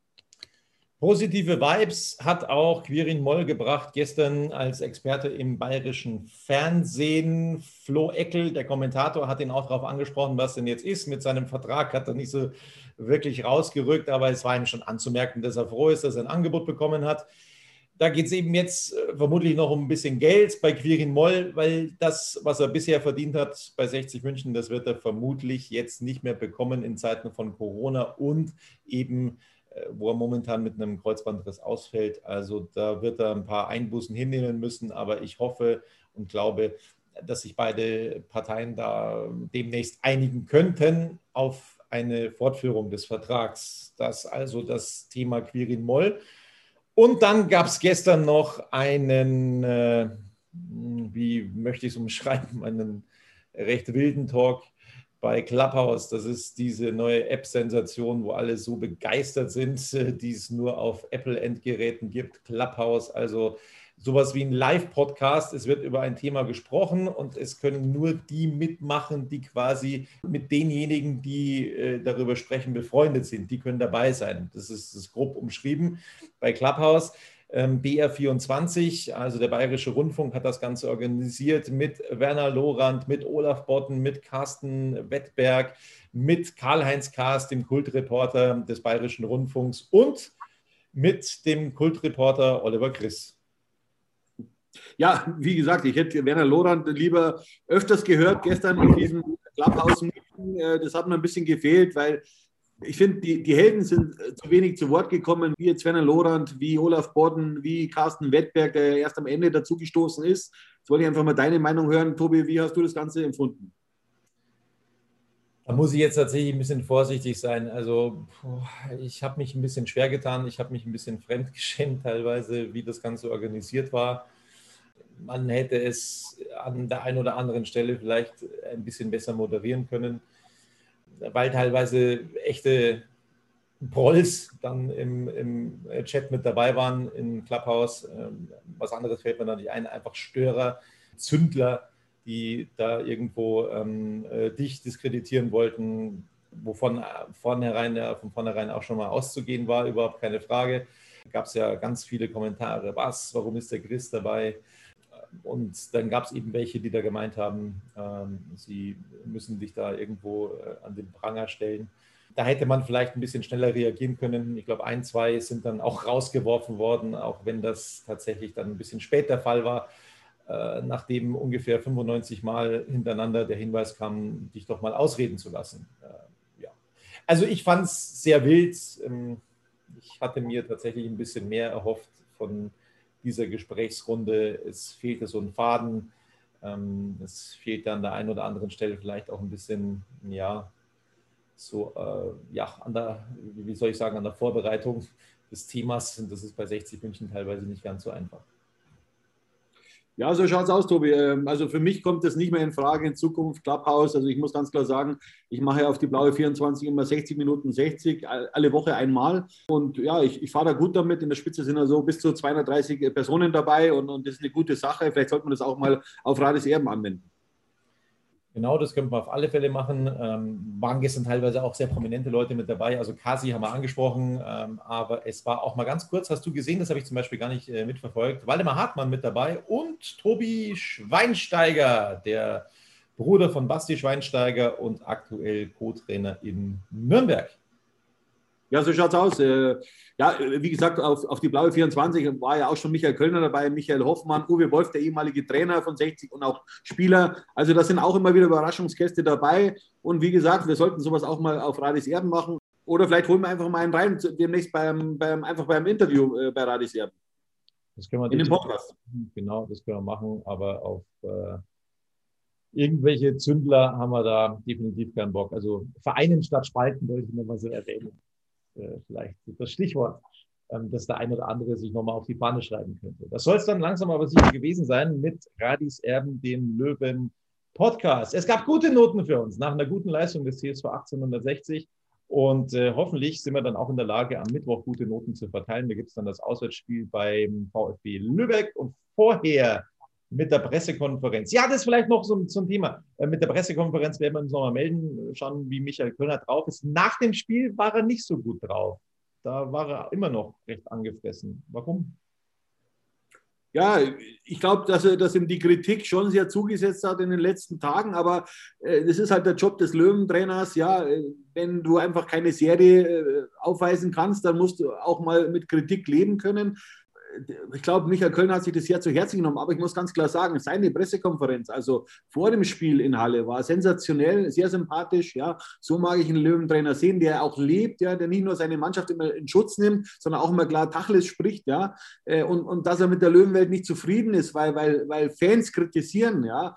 Positive Vibes hat auch Quirin Moll gebracht gestern als Experte im bayerischen Fernsehen. Flo Eckel, der Kommentator, hat ihn auch darauf angesprochen, was denn jetzt ist. Mit seinem Vertrag hat er nicht so wirklich rausgerückt, aber es war ihm schon anzumerken, dass er froh ist, dass er ein Angebot bekommen hat. Da geht es eben jetzt äh, vermutlich noch um ein bisschen Geld bei Quirin Moll, weil das, was er bisher verdient hat bei 60 München, das wird er vermutlich jetzt nicht mehr bekommen in Zeiten von Corona und eben, äh, wo er momentan mit einem Kreuzbandriss ausfällt. Also da wird er ein paar Einbußen hinnehmen müssen, aber ich hoffe und glaube, dass sich beide Parteien da demnächst einigen könnten auf eine Fortführung des Vertrags. Das also das Thema Quirin Moll. Und dann gab es gestern noch einen, äh, wie möchte ich es umschreiben, einen recht wilden Talk bei Clubhouse. Das ist diese neue App-Sensation, wo alle so begeistert sind, die es nur auf Apple-Endgeräten gibt. Clubhouse, also sowas wie ein Live-Podcast. Es wird über ein Thema gesprochen und es können nur die mitmachen, die quasi mit denjenigen, die äh, darüber sprechen, befreundet sind. Die können dabei sein. Das ist, das ist grob umschrieben bei Clubhouse. Ähm, BR24, also der Bayerische Rundfunk, hat das Ganze organisiert mit Werner Lorand, mit Olaf Botten, mit Carsten Wettberg, mit Karl-Heinz Kaas, dem Kultreporter des Bayerischen Rundfunks und mit dem Kultreporter Oliver Chris. Ja, wie gesagt, ich hätte Werner Lorand lieber öfters gehört gestern in diesem Clubhouse-Meeting. Äh, das hat mir ein bisschen gefehlt, weil ich finde, die, die Helden sind äh, zu wenig zu Wort gekommen, wie jetzt Werner Lorand, wie Olaf Bodden, wie Carsten Wettberg, der erst am Ende dazugestoßen ist. Jetzt wollte ich einfach mal deine Meinung hören. Tobi, wie hast du das Ganze empfunden? Da muss ich jetzt tatsächlich ein bisschen vorsichtig sein. Also ich habe mich ein bisschen schwer getan, ich habe mich ein bisschen fremdgeschämt teilweise, wie das Ganze organisiert war man hätte es an der einen oder anderen Stelle vielleicht ein bisschen besser moderieren können, weil teilweise echte Prolls dann im, im Chat mit dabei waren in Clubhouse. Ähm, was anderes fällt mir da nicht ein, einfach Störer, Zündler, die da irgendwo ähm, äh, dich diskreditieren wollten, wovon vornherein, ja, von vornherein auch schon mal auszugehen war, überhaupt keine Frage. Gab es ja ganz viele Kommentare. Was? Warum ist der Chris dabei? Und dann gab es eben welche, die da gemeint haben, ähm, sie müssen dich da irgendwo äh, an den Pranger stellen. Da hätte man vielleicht ein bisschen schneller reagieren können. Ich glaube, ein, zwei sind dann auch rausgeworfen worden, auch wenn das tatsächlich dann ein bisschen spät der Fall war, äh, nachdem ungefähr 95 Mal hintereinander der Hinweis kam, dich doch mal ausreden zu lassen. Äh, ja. Also ich fand es sehr wild. Ähm, ich hatte mir tatsächlich ein bisschen mehr erhofft von dieser Gesprächsrunde. Es fehlte so ein Faden. Ähm, es fehlt an der einen oder anderen Stelle vielleicht auch ein bisschen, ja, so, äh, ja, an der, wie soll ich sagen, an der Vorbereitung des Themas. Das ist bei 60 München teilweise nicht ganz so einfach. Ja, so schaut es aus, Tobi. Ähm, also für mich kommt es nicht mehr in Frage in Zukunft Clubhouse. Also ich muss ganz klar sagen, ich mache auf die blaue 24 immer 60 Minuten 60, alle Woche einmal. Und ja, ich, ich fahre da gut damit. In der Spitze sind also bis zu 230 Personen dabei und, und das ist eine gute Sache. Vielleicht sollte man das auch mal auf Rades Erben anwenden. Genau, das könnten wir auf alle Fälle machen. Ähm, waren gestern teilweise auch sehr prominente Leute mit dabei. Also Kasi haben wir angesprochen, ähm, aber es war auch mal ganz kurz, hast du gesehen, das habe ich zum Beispiel gar nicht äh, mitverfolgt. Waldemar Hartmann mit dabei und Tobi Schweinsteiger, der Bruder von Basti Schweinsteiger und aktuell Co-Trainer in Nürnberg. Ja, so schaut's aus. Äh, ja, wie gesagt, auf, auf die blaue 24 war ja auch schon Michael Kölner dabei, Michael Hoffmann, Uwe Wolf, der ehemalige Trainer von 60 und auch Spieler. Also da sind auch immer wieder Überraschungsgäste dabei. Und wie gesagt, wir sollten sowas auch mal auf Radis Erben machen. Oder vielleicht holen wir einfach mal einen rein, demnächst beim, beim, einfach beim Interview äh, bei Radis Erben. Das können wir In dem Podcast. Genau, das können wir machen, aber auf äh, irgendwelche Zündler haben wir da definitiv keinen Bock. Also Vereinen statt Spalten wollte ich nochmal so erwähnen. Äh, vielleicht das Stichwort, ähm, dass der ein oder andere sich nochmal auf die Fahne schreiben könnte. Das soll es dann langsam aber sicher gewesen sein mit Radis Erben, dem Löwen Podcast. Es gab gute Noten für uns nach einer guten Leistung des CSV 1860. Und äh, hoffentlich sind wir dann auch in der Lage, am Mittwoch gute Noten zu verteilen. Da gibt es dann das Auswärtsspiel beim VfB Lübeck und vorher mit der Pressekonferenz. Ja, das ist vielleicht noch so, ein Thema. Äh, mit der Pressekonferenz werden wir uns nochmal melden, schauen, wie Michael Kölner drauf ist. Nach dem Spiel war er nicht so gut drauf. Da war er immer noch recht angefressen. Warum? Ja, ich glaube, dass, er, dass ihm die Kritik schon sehr zugesetzt hat in den letzten Tagen, aber äh, das ist halt der Job des Löwentrainers. Ja, äh, wenn du einfach keine Serie äh, aufweisen kannst, dann musst du auch mal mit Kritik leben können ich glaube, Michael Köln hat sich das sehr zu Herzen genommen, aber ich muss ganz klar sagen, seine Pressekonferenz, also vor dem Spiel in Halle, war sensationell, sehr sympathisch. Ja, so mag ich einen Löwentrainer sehen, der auch lebt, ja, der nicht nur seine Mannschaft immer in Schutz nimmt, sondern auch immer klar Tacheles spricht, ja, äh, und, und dass er mit der Löwenwelt nicht zufrieden ist, weil, weil, weil Fans kritisieren, ja,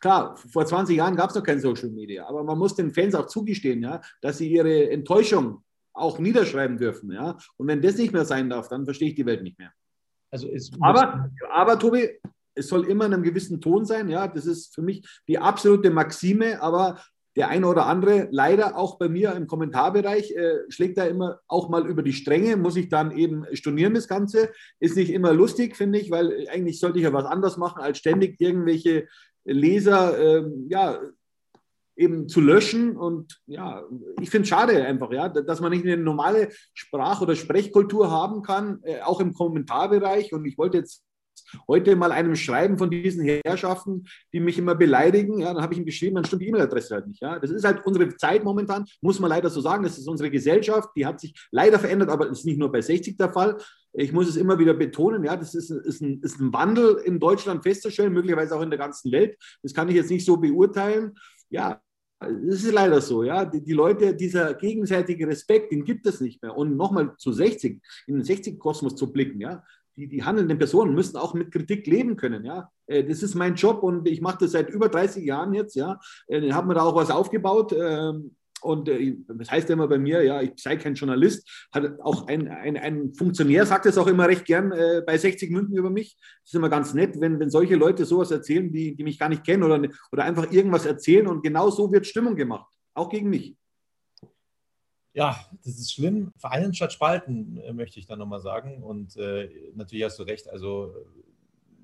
klar, vor 20 Jahren gab es noch kein Social Media, aber man muss den Fans auch zugestehen, ja, dass sie ihre Enttäuschung auch niederschreiben dürfen. Ja? Und wenn das nicht mehr sein darf, dann verstehe ich die Welt nicht mehr. Also aber, aber Tobi, es soll immer in einem gewissen Ton sein. Ja, das ist für mich die absolute Maxime. Aber der eine oder andere, leider auch bei mir im Kommentarbereich, äh, schlägt da immer auch mal über die Stränge, muss ich dann eben stornieren das Ganze. Ist nicht immer lustig, finde ich, weil eigentlich sollte ich ja was anderes machen, als ständig irgendwelche Leser äh, ja, eben zu löschen. Und ja, ich finde es schade einfach, ja, dass man nicht eine normale Sprach- oder Sprechkultur haben kann, äh, auch im Kommentarbereich. Und ich wollte jetzt heute mal einem schreiben von diesen Herrschaften, die mich immer beleidigen. Ja, dann habe ich ihm geschrieben, dann stimmt die E-Mail-Adresse halt nicht. Ja, das ist halt unsere Zeit momentan, muss man leider so sagen. Das ist unsere Gesellschaft, die hat sich leider verändert, aber ist nicht nur bei 60 der Fall. Ich muss es immer wieder betonen, ja, das ist, ist, ein, ist ein Wandel in Deutschland festzustellen, möglicherweise auch in der ganzen Welt. Das kann ich jetzt nicht so beurteilen. Ja, es ist leider so, ja. Die, die, Leute, dieser gegenseitige Respekt, den gibt es nicht mehr. Und nochmal zu 60, in den 60-Kosmos zu blicken, ja. Die, die handelnden Personen müssen auch mit Kritik leben können, ja. Äh, das ist mein Job und ich mache das seit über 30 Jahren jetzt, ja. Äh, habe mir da auch was aufgebaut. Ähm, und äh, das heißt ja immer bei mir, ja, ich sei kein Journalist, hat auch ein, ein, ein Funktionär sagt es auch immer recht gern äh, bei 60 Münzen über mich. Das ist immer ganz nett, wenn, wenn solche Leute sowas erzählen, die, die mich gar nicht kennen oder, oder einfach irgendwas erzählen und genau so wird Stimmung gemacht, auch gegen mich. Ja, das ist schlimm. Vereinen statt Spalten, äh, möchte ich dann nochmal sagen. Und äh, natürlich hast du recht. Also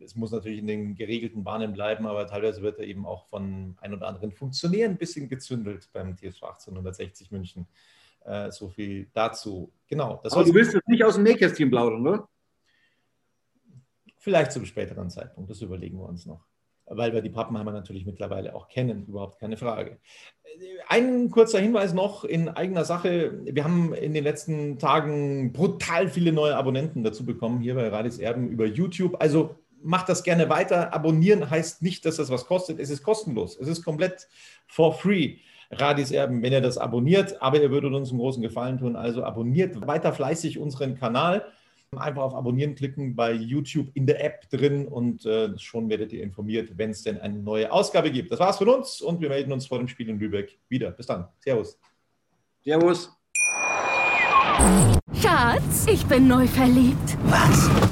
es muss natürlich in den geregelten Bahnen bleiben, aber teilweise wird er eben auch von ein oder anderen Funktionären ein bisschen gezündelt beim TSV 1860 München. Äh, so viel dazu. Genau. aber du willst jetzt nicht aus dem Nähkästchen plaudern, oder? Vielleicht zum späteren Zeitpunkt, das überlegen wir uns noch. Weil wir die Pappenheimer natürlich mittlerweile auch kennen, überhaupt keine Frage. Ein kurzer Hinweis noch in eigener Sache. Wir haben in den letzten Tagen brutal viele neue Abonnenten dazu bekommen, hier bei Radis Erben über YouTube. Also macht das gerne weiter. Abonnieren heißt nicht, dass das was kostet. Es ist kostenlos. Es ist komplett for free. Radis Erben, wenn ihr das abonniert, aber ihr würdet uns einen großen Gefallen tun. Also abonniert weiter fleißig unseren Kanal. Einfach auf Abonnieren klicken bei YouTube in der App drin und äh, schon werdet ihr informiert, wenn es denn eine neue Ausgabe gibt. Das war's von uns und wir melden uns vor dem Spiel in Lübeck wieder. Bis dann. Servus. Servus. Schatz, ich bin neu verliebt. Was?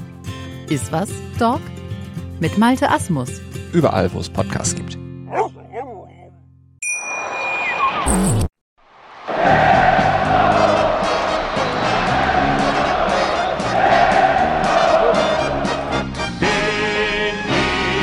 Iswas Dog? Mit Malte Asmus. Überall, wo es Podcasts gibt. Bin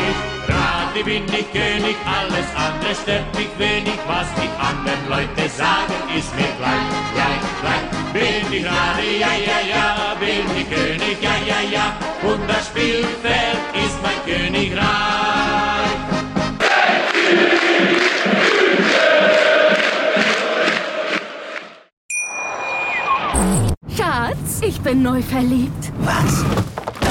ich Radi, bin ich König, alles andere stört mich wenig, was die anderen Leute sagen, ist mir gleich, gleich, gleich. Bin ich Radi, ja, ja, ja, bin ich König, ja, ja, ja, und das Spielfeld ist mein Königreich. Schatz, ich bin neu verliebt. Was?